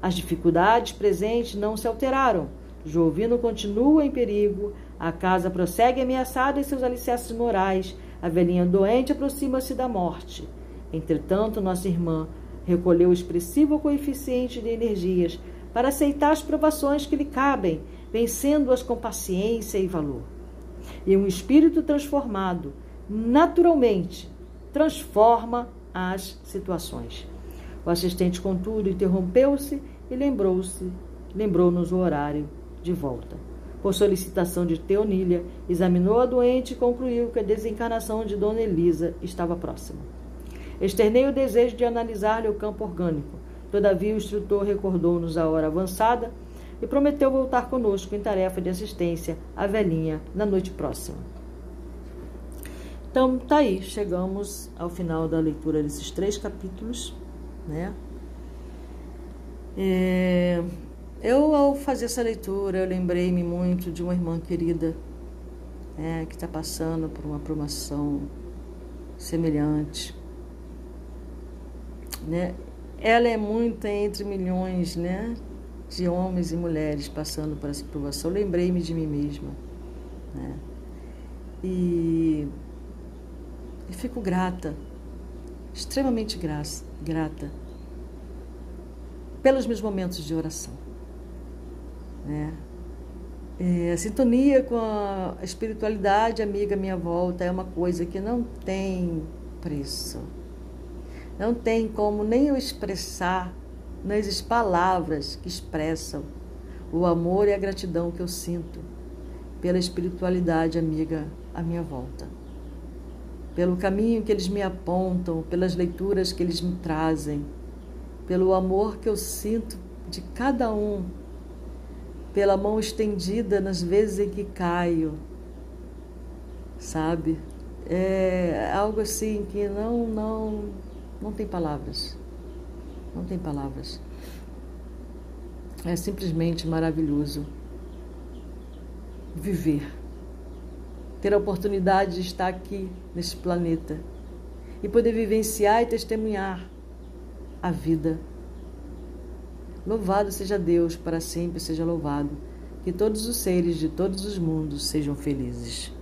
Speaker 3: As dificuldades presentes não se alteraram. Jovino continua em perigo, a casa prossegue ameaçada em seus alicerces morais, a velhinha doente aproxima-se da morte. Entretanto, nossa irmã recolheu o expressivo coeficiente de energias para aceitar as provações que lhe cabem, vencendo-as com paciência e valor. E um espírito transformado, naturalmente, transforma as situações. O assistente, contudo, interrompeu-se e lembrou-se, lembrou-nos o horário de volta. Por solicitação de Teonília, examinou a doente e concluiu que a desencarnação de Dona Elisa estava próxima. Externei o desejo de analisar-lhe o campo orgânico. Todavia, o instrutor recordou-nos a hora avançada e prometeu voltar conosco em tarefa de assistência à velhinha na noite próxima. Então, tá aí, chegamos ao final da leitura desses três capítulos, né? É, eu, ao fazer essa leitura, eu lembrei-me muito de uma irmã querida né, que está passando por uma promoção semelhante né? Ela é muita entre milhões, né? De homens e mulheres passando por essa provação. Lembrei-me de mim mesma, né? E, e fico grata, extremamente grata pelos meus momentos de oração, né? É, a sintonia com a espiritualidade amiga à minha volta é uma coisa que não tem preço. Não tem como nem eu expressar, não existem palavras que expressam o amor e a gratidão que eu sinto pela espiritualidade amiga à minha volta, pelo caminho que eles me apontam, pelas leituras que eles me trazem, pelo amor que eu sinto de cada um, pela mão estendida nas vezes em que caio, sabe? É algo assim que não, não, não tem palavras. Não tem palavras. É simplesmente maravilhoso viver, ter a oportunidade de estar aqui nesse planeta e poder vivenciar e testemunhar a vida. Louvado seja Deus, para sempre seja louvado. Que todos os seres de todos os mundos sejam felizes.